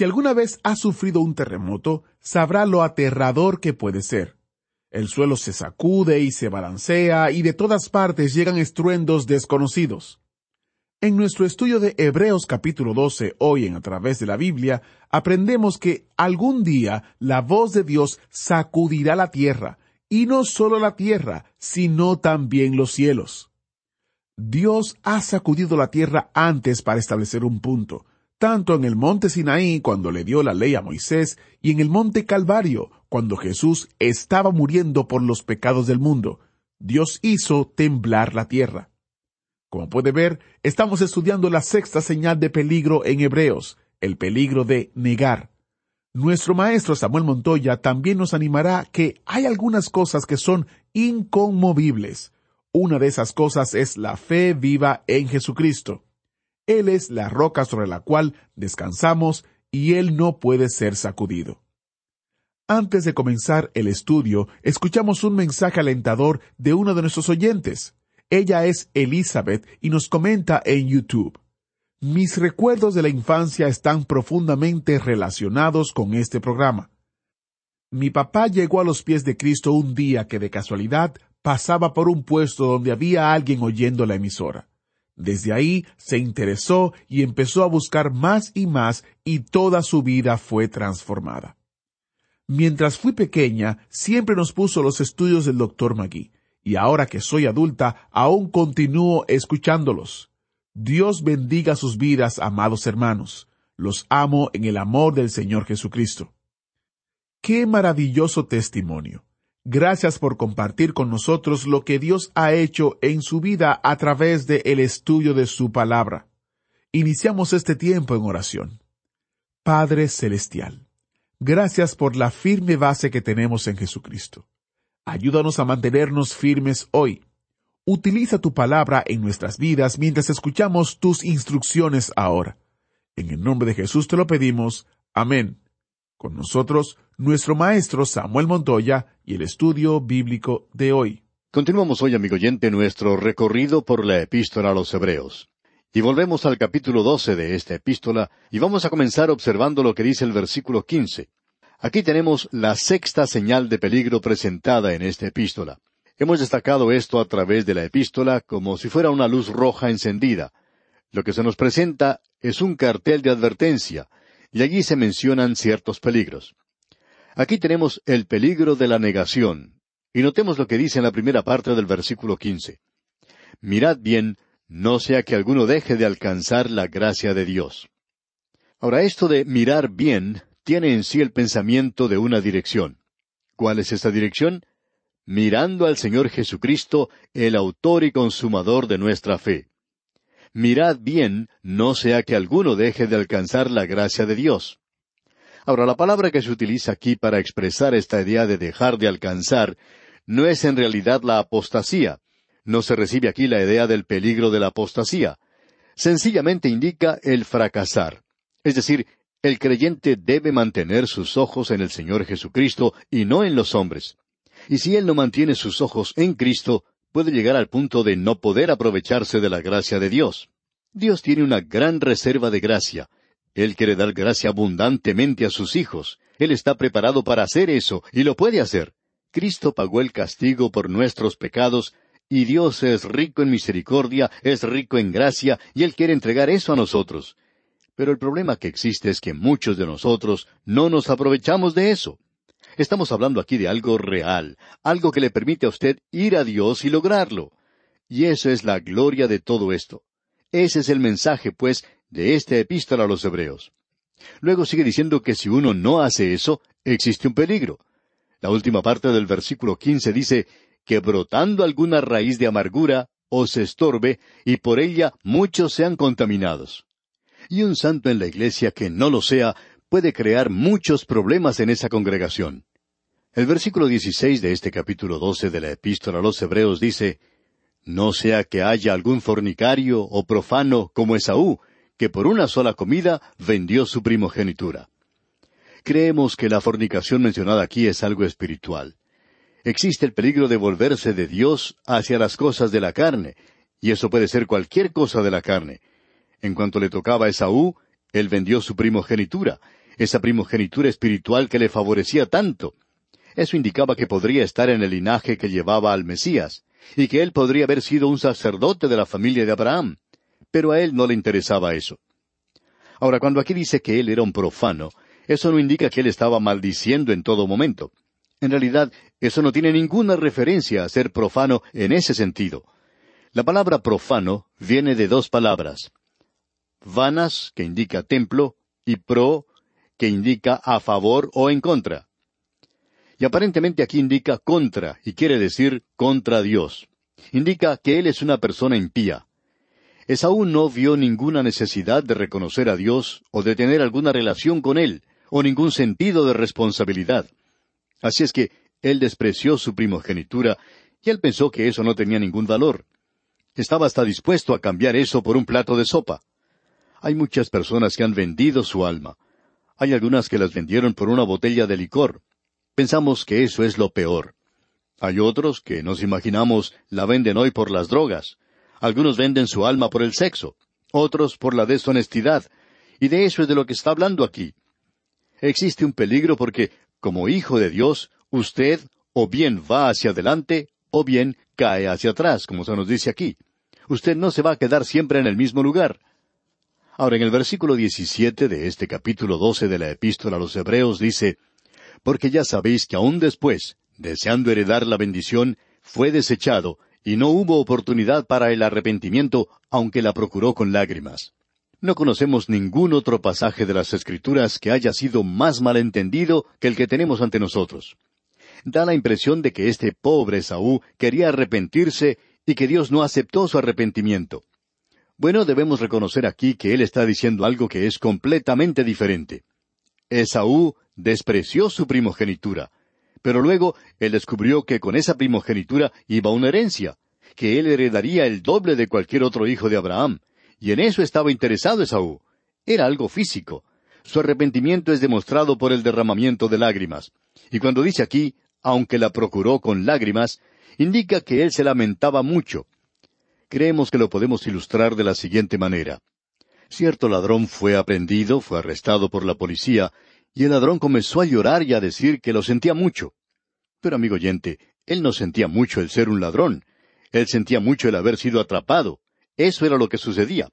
Si alguna vez ha sufrido un terremoto, sabrá lo aterrador que puede ser. El suelo se sacude y se balancea y de todas partes llegan estruendos desconocidos. En nuestro estudio de Hebreos capítulo 12, hoy en A través de la Biblia, aprendemos que algún día la voz de Dios sacudirá la tierra, y no solo la tierra, sino también los cielos. Dios ha sacudido la tierra antes para establecer un punto, tanto en el monte Sinaí cuando le dio la ley a Moisés y en el monte Calvario cuando Jesús estaba muriendo por los pecados del mundo. Dios hizo temblar la tierra. Como puede ver, estamos estudiando la sexta señal de peligro en Hebreos, el peligro de negar. Nuestro maestro Samuel Montoya también nos animará que hay algunas cosas que son inconmovibles. Una de esas cosas es la fe viva en Jesucristo. Él es la roca sobre la cual descansamos y Él no puede ser sacudido. Antes de comenzar el estudio, escuchamos un mensaje alentador de uno de nuestros oyentes. Ella es Elizabeth y nos comenta en YouTube. Mis recuerdos de la infancia están profundamente relacionados con este programa. Mi papá llegó a los pies de Cristo un día que de casualidad pasaba por un puesto donde había alguien oyendo la emisora. Desde ahí se interesó y empezó a buscar más y más y toda su vida fue transformada. Mientras fui pequeña, siempre nos puso los estudios del doctor Magui, y ahora que soy adulta, aún continúo escuchándolos. Dios bendiga sus vidas, amados hermanos. Los amo en el amor del Señor Jesucristo. Qué maravilloso testimonio. Gracias por compartir con nosotros lo que Dios ha hecho en su vida a través del el estudio de su palabra. Iniciamos este tiempo en oración. Padre Celestial, gracias por la firme base que tenemos en Jesucristo. Ayúdanos a mantenernos firmes hoy. Utiliza tu palabra en nuestras vidas mientras escuchamos tus instrucciones ahora. En el nombre de Jesús te lo pedimos. Amén. Con nosotros, nuestro maestro Samuel Montoya y el estudio bíblico de hoy. Continuamos hoy, amigo oyente, nuestro recorrido por la epístola a los Hebreos. Y volvemos al capítulo 12 de esta epístola y vamos a comenzar observando lo que dice el versículo 15. Aquí tenemos la sexta señal de peligro presentada en esta epístola. Hemos destacado esto a través de la epístola como si fuera una luz roja encendida. Lo que se nos presenta es un cartel de advertencia, y allí se mencionan ciertos peligros. Aquí tenemos el peligro de la negación, y notemos lo que dice en la primera parte del versículo quince. Mirad bien, no sea que alguno deje de alcanzar la gracia de Dios. Ahora, esto de mirar bien tiene en sí el pensamiento de una dirección. ¿Cuál es esta dirección? Mirando al Señor Jesucristo, el autor y consumador de nuestra fe mirad bien, no sea que alguno deje de alcanzar la gracia de Dios. Ahora, la palabra que se utiliza aquí para expresar esta idea de dejar de alcanzar no es en realidad la apostasía. No se recibe aquí la idea del peligro de la apostasía. Sencillamente indica el fracasar. Es decir, el creyente debe mantener sus ojos en el Señor Jesucristo y no en los hombres. Y si él no mantiene sus ojos en Cristo, puede llegar al punto de no poder aprovecharse de la gracia de Dios. Dios tiene una gran reserva de gracia. Él quiere dar gracia abundantemente a sus hijos. Él está preparado para hacer eso, y lo puede hacer. Cristo pagó el castigo por nuestros pecados, y Dios es rico en misericordia, es rico en gracia, y Él quiere entregar eso a nosotros. Pero el problema que existe es que muchos de nosotros no nos aprovechamos de eso. Estamos hablando aquí de algo real, algo que le permite a usted ir a Dios y lograrlo. Y eso es la gloria de todo esto. Ese es el mensaje, pues, de esta epístola a los Hebreos. Luego sigue diciendo que si uno no hace eso, existe un peligro. La última parte del versículo quince dice que brotando alguna raíz de amargura os estorbe y por ella muchos sean contaminados. Y un santo en la iglesia que no lo sea puede crear muchos problemas en esa congregación. El versículo 16 de este capítulo 12 de la epístola a los Hebreos dice, No sea que haya algún fornicario o profano como Esaú, que por una sola comida vendió su primogenitura. Creemos que la fornicación mencionada aquí es algo espiritual. Existe el peligro de volverse de Dios hacia las cosas de la carne, y eso puede ser cualquier cosa de la carne. En cuanto le tocaba a Esaú, él vendió su primogenitura, esa primogenitura espiritual que le favorecía tanto. Eso indicaba que podría estar en el linaje que llevaba al Mesías, y que él podría haber sido un sacerdote de la familia de Abraham. Pero a él no le interesaba eso. Ahora, cuando aquí dice que él era un profano, eso no indica que él estaba maldiciendo en todo momento. En realidad, eso no tiene ninguna referencia a ser profano en ese sentido. La palabra profano viene de dos palabras. Vanas, que indica templo, y pro, que indica a favor o en contra. Y aparentemente aquí indica contra, y quiere decir contra Dios. Indica que él es una persona impía. Esaú no vio ninguna necesidad de reconocer a Dios o de tener alguna relación con él, o ningún sentido de responsabilidad. Así es que él despreció su primogenitura, y él pensó que eso no tenía ningún valor. Estaba hasta dispuesto a cambiar eso por un plato de sopa. Hay muchas personas que han vendido su alma. Hay algunas que las vendieron por una botella de licor. Pensamos que eso es lo peor. Hay otros que nos imaginamos la venden hoy por las drogas. Algunos venden su alma por el sexo, otros por la deshonestidad. Y de eso es de lo que está hablando aquí. Existe un peligro porque, como hijo de Dios, usted o bien va hacia adelante o bien cae hacia atrás, como se nos dice aquí. Usted no se va a quedar siempre en el mismo lugar. Ahora, en el versículo 17 de este capítulo 12 de la epístola a los Hebreos dice, Porque ya sabéis que aún después, deseando heredar la bendición, fue desechado, y no hubo oportunidad para el arrepentimiento, aunque la procuró con lágrimas. No conocemos ningún otro pasaje de las Escrituras que haya sido más malentendido que el que tenemos ante nosotros. Da la impresión de que este pobre Saúl quería arrepentirse y que Dios no aceptó su arrepentimiento. Bueno, debemos reconocer aquí que él está diciendo algo que es completamente diferente. Esaú despreció su primogenitura, pero luego él descubrió que con esa primogenitura iba una herencia, que él heredaría el doble de cualquier otro hijo de Abraham, y en eso estaba interesado Esaú. Era algo físico. Su arrepentimiento es demostrado por el derramamiento de lágrimas. Y cuando dice aquí, aunque la procuró con lágrimas, indica que él se lamentaba mucho, creemos que lo podemos ilustrar de la siguiente manera. Cierto ladrón fue aprendido, fue arrestado por la policía, y el ladrón comenzó a llorar y a decir que lo sentía mucho. Pero, amigo oyente, él no sentía mucho el ser un ladrón. Él sentía mucho el haber sido atrapado. Eso era lo que sucedía.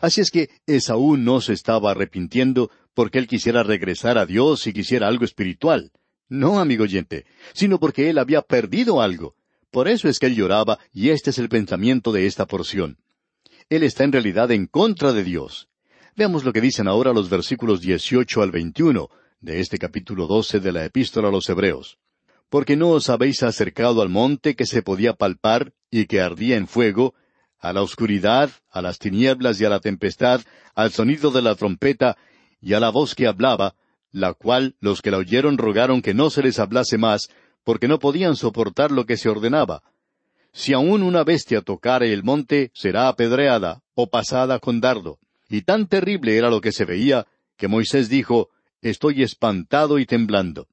Así es que Esaú no se estaba arrepintiendo porque él quisiera regresar a Dios y quisiera algo espiritual. No, amigo oyente, sino porque él había perdido algo. Por eso es que él lloraba, y este es el pensamiento de esta porción. Él está en realidad en contra de Dios. Veamos lo que dicen ahora los versículos 18 al 21 de este capítulo 12 de la epístola a los Hebreos. Porque no os habéis acercado al monte que se podía palpar y que ardía en fuego, a la oscuridad, a las tinieblas y a la tempestad, al sonido de la trompeta y a la voz que hablaba, la cual los que la oyeron rogaron que no se les hablase más, porque no podían soportar lo que se ordenaba. Si aún una bestia tocare el monte, será apedreada o pasada con dardo. Y tan terrible era lo que se veía, que Moisés dijo, Estoy espantado y temblando.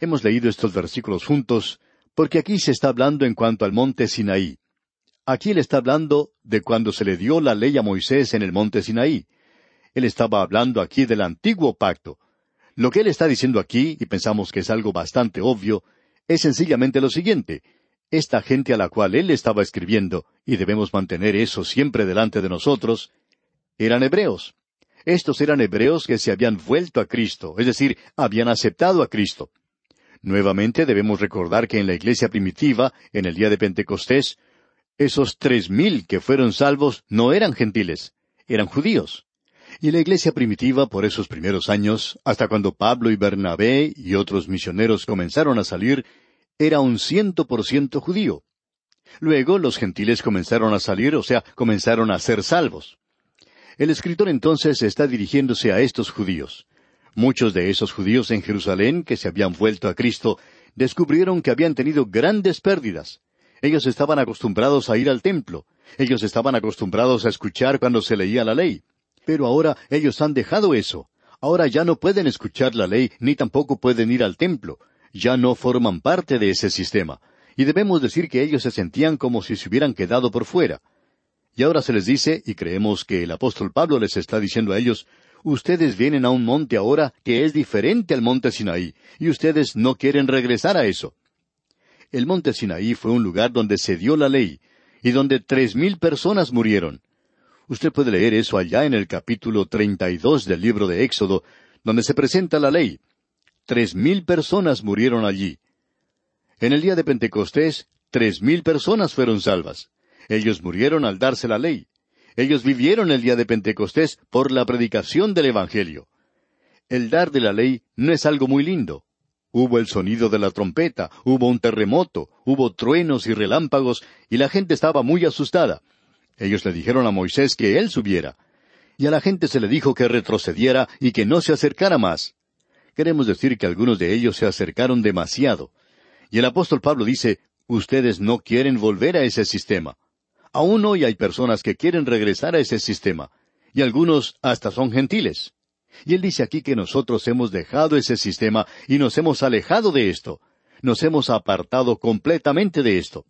Hemos leído estos versículos juntos, porque aquí se está hablando en cuanto al monte Sinaí. Aquí él está hablando de cuando se le dio la ley a Moisés en el monte Sinaí. Él estaba hablando aquí del antiguo pacto. Lo que él está diciendo aquí, y pensamos que es algo bastante obvio, es sencillamente lo siguiente. Esta gente a la cual él estaba escribiendo, y debemos mantener eso siempre delante de nosotros, eran hebreos. Estos eran hebreos que se habían vuelto a Cristo, es decir, habían aceptado a Cristo. Nuevamente debemos recordar que en la iglesia primitiva, en el día de Pentecostés, esos tres mil que fueron salvos no eran gentiles, eran judíos. Y la iglesia primitiva por esos primeros años, hasta cuando Pablo y Bernabé y otros misioneros comenzaron a salir, era un ciento por ciento judío. Luego los gentiles comenzaron a salir, o sea, comenzaron a ser salvos. El escritor entonces está dirigiéndose a estos judíos. Muchos de esos judíos en Jerusalén que se habían vuelto a Cristo descubrieron que habían tenido grandes pérdidas. Ellos estaban acostumbrados a ir al templo. Ellos estaban acostumbrados a escuchar cuando se leía la ley. Pero ahora ellos han dejado eso. Ahora ya no pueden escuchar la ley ni tampoco pueden ir al templo. Ya no forman parte de ese sistema. Y debemos decir que ellos se sentían como si se hubieran quedado por fuera. Y ahora se les dice, y creemos que el apóstol Pablo les está diciendo a ellos, ustedes vienen a un monte ahora que es diferente al monte Sinaí, y ustedes no quieren regresar a eso. El monte Sinaí fue un lugar donde se dio la ley, y donde tres mil personas murieron. Usted puede leer eso allá en el capítulo treinta y dos del libro de Éxodo, donde se presenta la ley. Tres mil personas murieron allí. En el día de Pentecostés, tres mil personas fueron salvas. Ellos murieron al darse la ley. Ellos vivieron el día de Pentecostés por la predicación del Evangelio. El dar de la ley no es algo muy lindo. Hubo el sonido de la trompeta, hubo un terremoto, hubo truenos y relámpagos, y la gente estaba muy asustada. Ellos le dijeron a Moisés que él subiera. Y a la gente se le dijo que retrocediera y que no se acercara más. Queremos decir que algunos de ellos se acercaron demasiado. Y el apóstol Pablo dice, ustedes no quieren volver a ese sistema. Aún hoy hay personas que quieren regresar a ese sistema, y algunos hasta son gentiles. Y él dice aquí que nosotros hemos dejado ese sistema y nos hemos alejado de esto. Nos hemos apartado completamente de esto.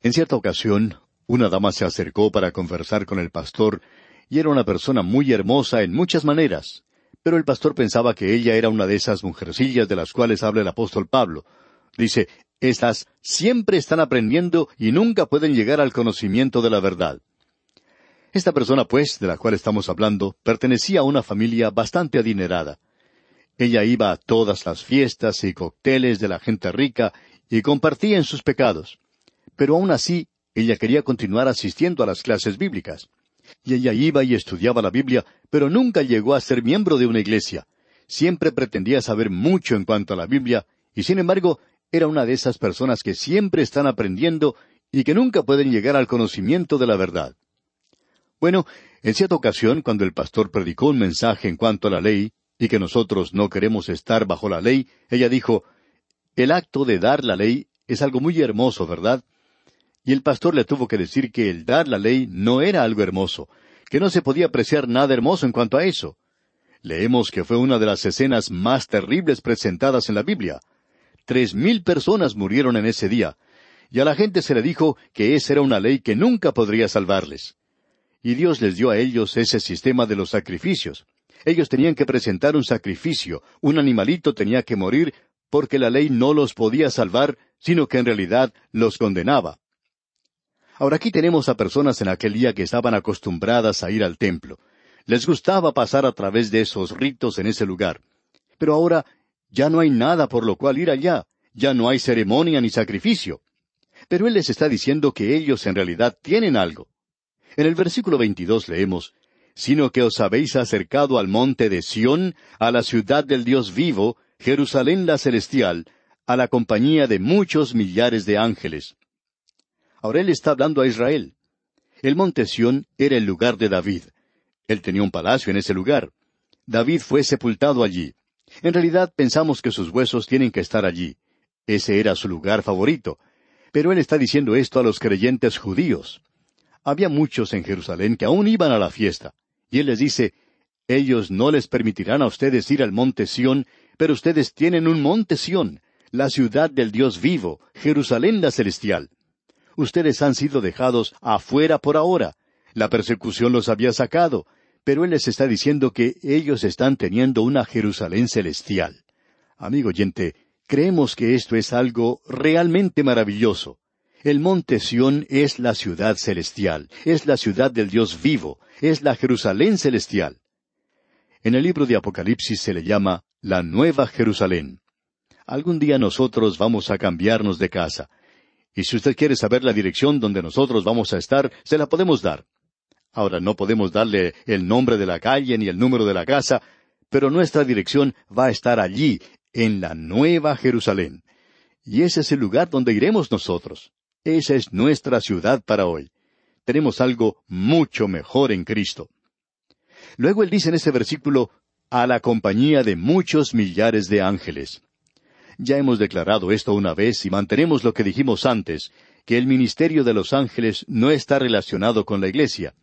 En cierta ocasión, una dama se acercó para conversar con el pastor, y era una persona muy hermosa en muchas maneras. Pero el pastor pensaba que ella era una de esas mujercillas de las cuales habla el apóstol Pablo. Dice, estas siempre están aprendiendo y nunca pueden llegar al conocimiento de la verdad. Esta persona, pues, de la cual estamos hablando, pertenecía a una familia bastante adinerada. Ella iba a todas las fiestas y cócteles de la gente rica y compartía en sus pecados. Pero aún así, ella quería continuar asistiendo a las clases bíblicas. Y ella iba y estudiaba la Biblia, pero nunca llegó a ser miembro de una iglesia. Siempre pretendía saber mucho en cuanto a la Biblia, y sin embargo era una de esas personas que siempre están aprendiendo y que nunca pueden llegar al conocimiento de la verdad. Bueno, en cierta ocasión, cuando el pastor predicó un mensaje en cuanto a la ley, y que nosotros no queremos estar bajo la ley, ella dijo, El acto de dar la ley es algo muy hermoso, ¿verdad? Y el pastor le tuvo que decir que el dar la ley no era algo hermoso, que no se podía apreciar nada hermoso en cuanto a eso. Leemos que fue una de las escenas más terribles presentadas en la Biblia. Tres mil personas murieron en ese día, y a la gente se le dijo que esa era una ley que nunca podría salvarles. Y Dios les dio a ellos ese sistema de los sacrificios. Ellos tenían que presentar un sacrificio, un animalito tenía que morir, porque la ley no los podía salvar, sino que en realidad los condenaba. Ahora aquí tenemos a personas en aquel día que estaban acostumbradas a ir al templo. Les gustaba pasar a través de esos ritos en ese lugar. Pero ahora ya no hay nada por lo cual ir allá, ya no hay ceremonia ni sacrificio. Pero Él les está diciendo que ellos en realidad tienen algo. En el versículo 22 leemos, sino que os habéis acercado al monte de Sión, a la ciudad del Dios vivo, Jerusalén la celestial, a la compañía de muchos millares de ángeles. Ahora él está hablando a Israel. El monte Sión era el lugar de David. Él tenía un palacio en ese lugar. David fue sepultado allí. En realidad pensamos que sus huesos tienen que estar allí. Ese era su lugar favorito. Pero él está diciendo esto a los creyentes judíos. Había muchos en Jerusalén que aún iban a la fiesta. Y él les dice, ellos no les permitirán a ustedes ir al monte Sión, pero ustedes tienen un monte Sión, la ciudad del Dios vivo, Jerusalén la celestial. Ustedes han sido dejados afuera por ahora. La persecución los había sacado, pero Él les está diciendo que ellos están teniendo una Jerusalén celestial. Amigo oyente, creemos que esto es algo realmente maravilloso. El monte Sión es la ciudad celestial, es la ciudad del Dios vivo, es la Jerusalén celestial. En el libro de Apocalipsis se le llama la Nueva Jerusalén. Algún día nosotros vamos a cambiarnos de casa. Y si usted quiere saber la dirección donde nosotros vamos a estar, se la podemos dar. Ahora no podemos darle el nombre de la calle ni el número de la casa, pero nuestra dirección va a estar allí, en la Nueva Jerusalén. Y ese es el lugar donde iremos nosotros. Esa es nuestra ciudad para hoy. tenemos algo mucho mejor en Cristo. Luego él dice en ese versículo, a la compañía de muchos millares de ángeles. Ya hemos declarado esto una vez y mantenemos lo que dijimos antes, que el ministerio de los ángeles no está relacionado con la iglesia.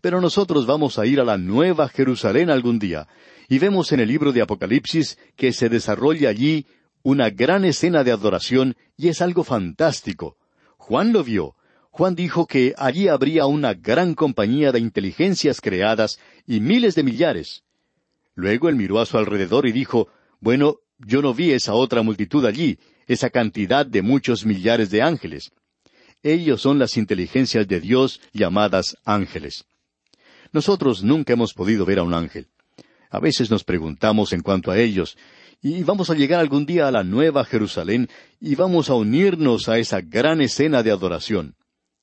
Pero nosotros vamos a ir a la nueva Jerusalén algún día, y vemos en el libro de Apocalipsis que se desarrolla allí una gran escena de adoración y es algo fantástico. Juan lo vio. Juan dijo que allí habría una gran compañía de inteligencias creadas y miles de millares. Luego él miró a su alrededor y dijo, Bueno, yo no vi esa otra multitud allí, esa cantidad de muchos millares de ángeles. Ellos son las inteligencias de Dios llamadas ángeles. Nosotros nunca hemos podido ver a un ángel. A veces nos preguntamos en cuanto a ellos, y vamos a llegar algún día a la Nueva Jerusalén y vamos a unirnos a esa gran escena de adoración.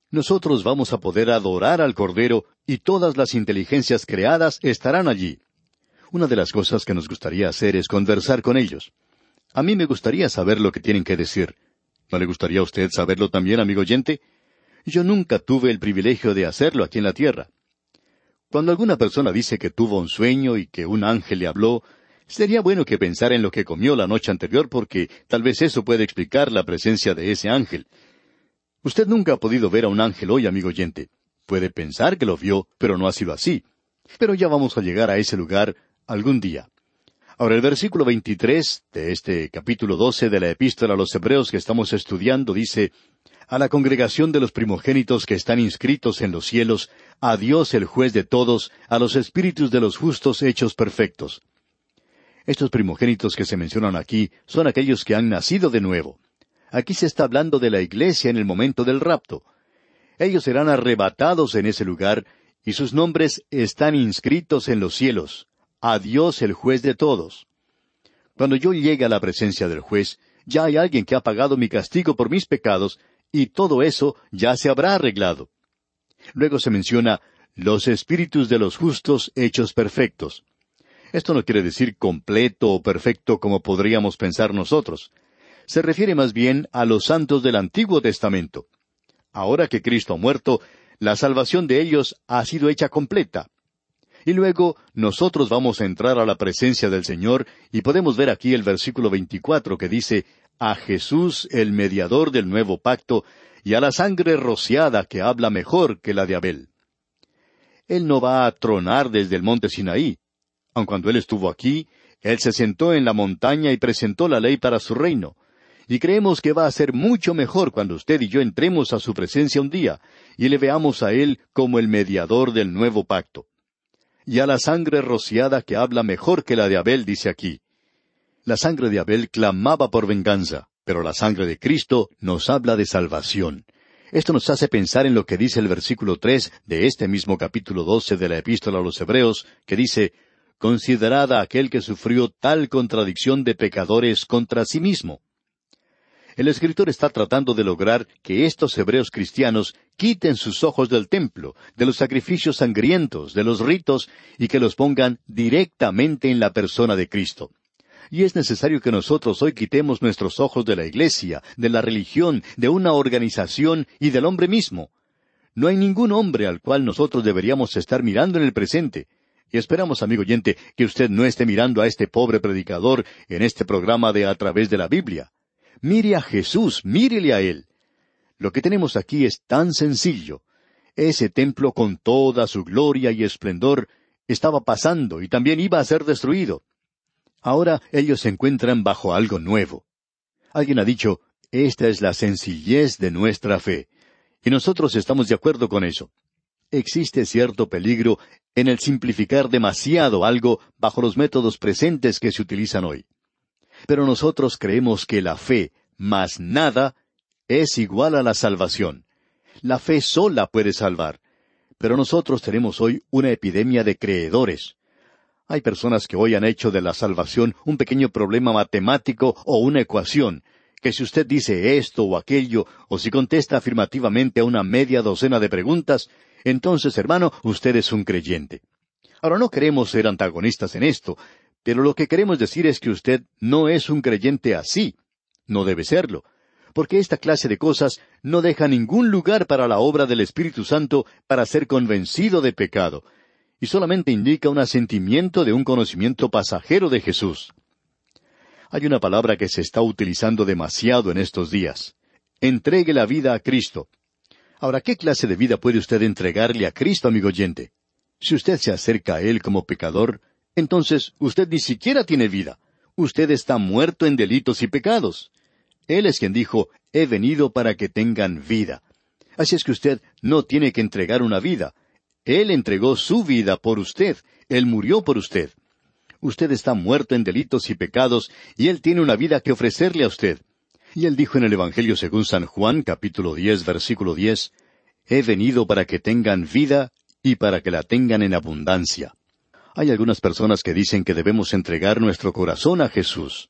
Nosotros vamos a poder adorar al Cordero y todas las inteligencias creadas estarán allí. Una de las cosas que nos gustaría hacer es conversar con ellos. A mí me gustaría saber lo que tienen que decir. ¿No le gustaría a usted saberlo también, amigo oyente? Yo nunca tuve el privilegio de hacerlo aquí en la tierra. Cuando alguna persona dice que tuvo un sueño y que un ángel le habló, Sería bueno que pensara en lo que comió la noche anterior porque tal vez eso puede explicar la presencia de ese ángel. Usted nunca ha podido ver a un ángel hoy, amigo oyente. Puede pensar que lo vio, pero no ha sido así. Pero ya vamos a llegar a ese lugar algún día. Ahora el versículo 23 de este capítulo 12 de la epístola a los Hebreos que estamos estudiando dice, A la congregación de los primogénitos que están inscritos en los cielos, a Dios el juez de todos, a los espíritus de los justos hechos perfectos. Estos primogénitos que se mencionan aquí son aquellos que han nacido de nuevo. Aquí se está hablando de la iglesia en el momento del rapto. Ellos serán arrebatados en ese lugar y sus nombres están inscritos en los cielos. A Dios el juez de todos. Cuando yo llegue a la presencia del juez, ya hay alguien que ha pagado mi castigo por mis pecados y todo eso ya se habrá arreglado. Luego se menciona los espíritus de los justos hechos perfectos. Esto no quiere decir completo o perfecto como podríamos pensar nosotros. Se refiere más bien a los santos del Antiguo Testamento. Ahora que Cristo ha muerto, la salvación de ellos ha sido hecha completa. Y luego nosotros vamos a entrar a la presencia del Señor y podemos ver aquí el versículo 24 que dice, a Jesús el mediador del nuevo pacto y a la sangre rociada que habla mejor que la de Abel. Él no va a tronar desde el monte Sinaí, Aun cuando Él estuvo aquí, Él se sentó en la montaña y presentó la ley para su reino. Y creemos que va a ser mucho mejor cuando usted y yo entremos a su presencia un día y le veamos a Él como el mediador del nuevo pacto. Y a la sangre rociada que habla mejor que la de Abel, dice aquí. La sangre de Abel clamaba por venganza, pero la sangre de Cristo nos habla de salvación. Esto nos hace pensar en lo que dice el versículo tres de este mismo capítulo doce de la Epístola a los Hebreos, que dice considerad a aquel que sufrió tal contradicción de pecadores contra sí mismo. El escritor está tratando de lograr que estos hebreos cristianos quiten sus ojos del templo, de los sacrificios sangrientos, de los ritos, y que los pongan directamente en la persona de Cristo. Y es necesario que nosotros hoy quitemos nuestros ojos de la Iglesia, de la religión, de una organización y del hombre mismo. No hay ningún hombre al cual nosotros deberíamos estar mirando en el presente, y esperamos, amigo oyente, que usted no esté mirando a este pobre predicador en este programa de A través de la Biblia. Mire a Jesús, mírele a Él. Lo que tenemos aquí es tan sencillo. Ese templo con toda su gloria y esplendor estaba pasando y también iba a ser destruido. Ahora ellos se encuentran bajo algo nuevo. Alguien ha dicho, esta es la sencillez de nuestra fe. Y nosotros estamos de acuerdo con eso existe cierto peligro en el simplificar demasiado algo bajo los métodos presentes que se utilizan hoy. Pero nosotros creemos que la fe, más nada, es igual a la salvación. La fe sola puede salvar. Pero nosotros tenemos hoy una epidemia de creedores. Hay personas que hoy han hecho de la salvación un pequeño problema matemático o una ecuación, que si usted dice esto o aquello, o si contesta afirmativamente a una media docena de preguntas, entonces, hermano, usted es un creyente. Ahora no queremos ser antagonistas en esto, pero lo que queremos decir es que usted no es un creyente así. No debe serlo. porque esta clase de cosas no deja ningún lugar para la obra del Espíritu Santo para ser convencido de pecado, y solamente indica un asentimiento de un conocimiento pasajero de Jesús. Hay una palabra que se está utilizando demasiado en estos días. Entregue la vida a Cristo. Ahora, ¿qué clase de vida puede usted entregarle a Cristo, amigo oyente? Si usted se acerca a Él como pecador, entonces usted ni siquiera tiene vida. Usted está muerto en delitos y pecados. Él es quien dijo, he venido para que tengan vida. Así es que usted no tiene que entregar una vida. Él entregó su vida por usted. Él murió por usted. Usted está muerto en delitos y pecados, y Él tiene una vida que ofrecerle a usted. Y Él dijo en el Evangelio según San Juan, capítulo diez, versículo diez, He venido para que tengan vida y para que la tengan en abundancia. Hay algunas personas que dicen que debemos entregar nuestro corazón a Jesús.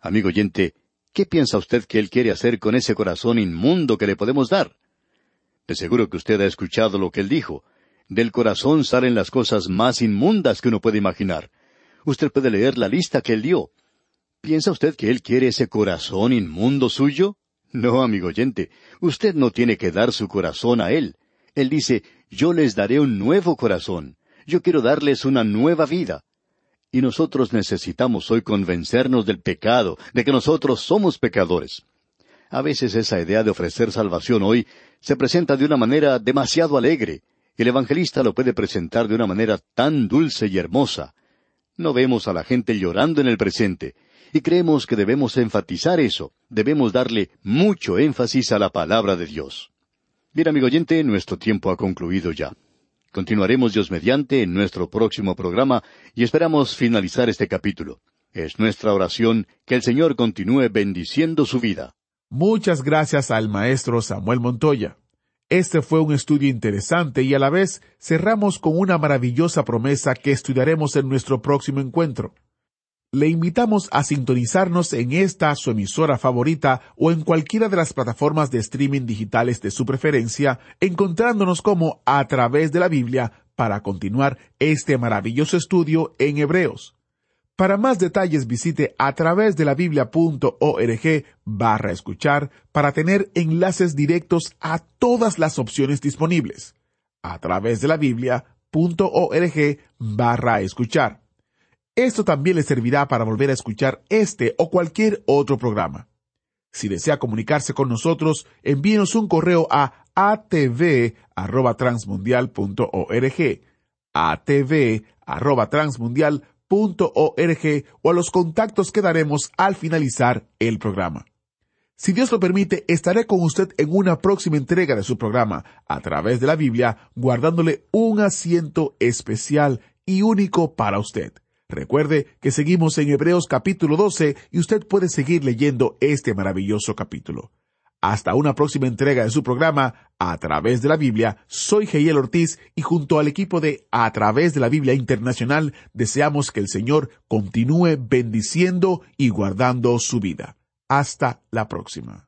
Amigo oyente, ¿qué piensa usted que Él quiere hacer con ese corazón inmundo que le podemos dar? De seguro que usted ha escuchado lo que Él dijo. Del corazón salen las cosas más inmundas que uno puede imaginar. Usted puede leer la lista que Él dio. ¿Piensa usted que Él quiere ese corazón inmundo suyo? No, amigo oyente, usted no tiene que dar su corazón a Él. Él dice, yo les daré un nuevo corazón. Yo quiero darles una nueva vida. Y nosotros necesitamos hoy convencernos del pecado, de que nosotros somos pecadores. A veces esa idea de ofrecer salvación hoy se presenta de una manera demasiado alegre. El evangelista lo puede presentar de una manera tan dulce y hermosa. No vemos a la gente llorando en el presente, y creemos que debemos enfatizar eso, debemos darle mucho énfasis a la palabra de Dios. Bien, amigo oyente, nuestro tiempo ha concluido ya. Continuaremos Dios mediante en nuestro próximo programa y esperamos finalizar este capítulo. Es nuestra oración que el Señor continúe bendiciendo su vida. Muchas gracias al maestro Samuel Montoya. Este fue un estudio interesante y a la vez cerramos con una maravillosa promesa que estudiaremos en nuestro próximo encuentro. Le invitamos a sintonizarnos en esta su emisora favorita o en cualquiera de las plataformas de streaming digitales de su preferencia, encontrándonos como a través de la Biblia para continuar este maravilloso estudio en Hebreos. Para más detalles visite a través de la biblia.org barra escuchar para tener enlaces directos a todas las opciones disponibles. A través de la biblia.org barra escuchar. Esto también le servirá para volver a escuchar este o cualquier otro programa. Si desea comunicarse con nosotros, envíenos un correo a atv@transmundial.org, atv@transmundial.org .org o a los contactos que daremos al finalizar el programa. Si Dios lo permite, estaré con usted en una próxima entrega de su programa a través de la Biblia, guardándole un asiento especial y único para usted. Recuerde que seguimos en Hebreos capítulo 12 y usted puede seguir leyendo este maravilloso capítulo. Hasta una próxima entrega de su programa A través de la Biblia, soy Geiel Ortiz y junto al equipo de A través de la Biblia Internacional deseamos que el Señor continúe bendiciendo y guardando su vida. Hasta la próxima.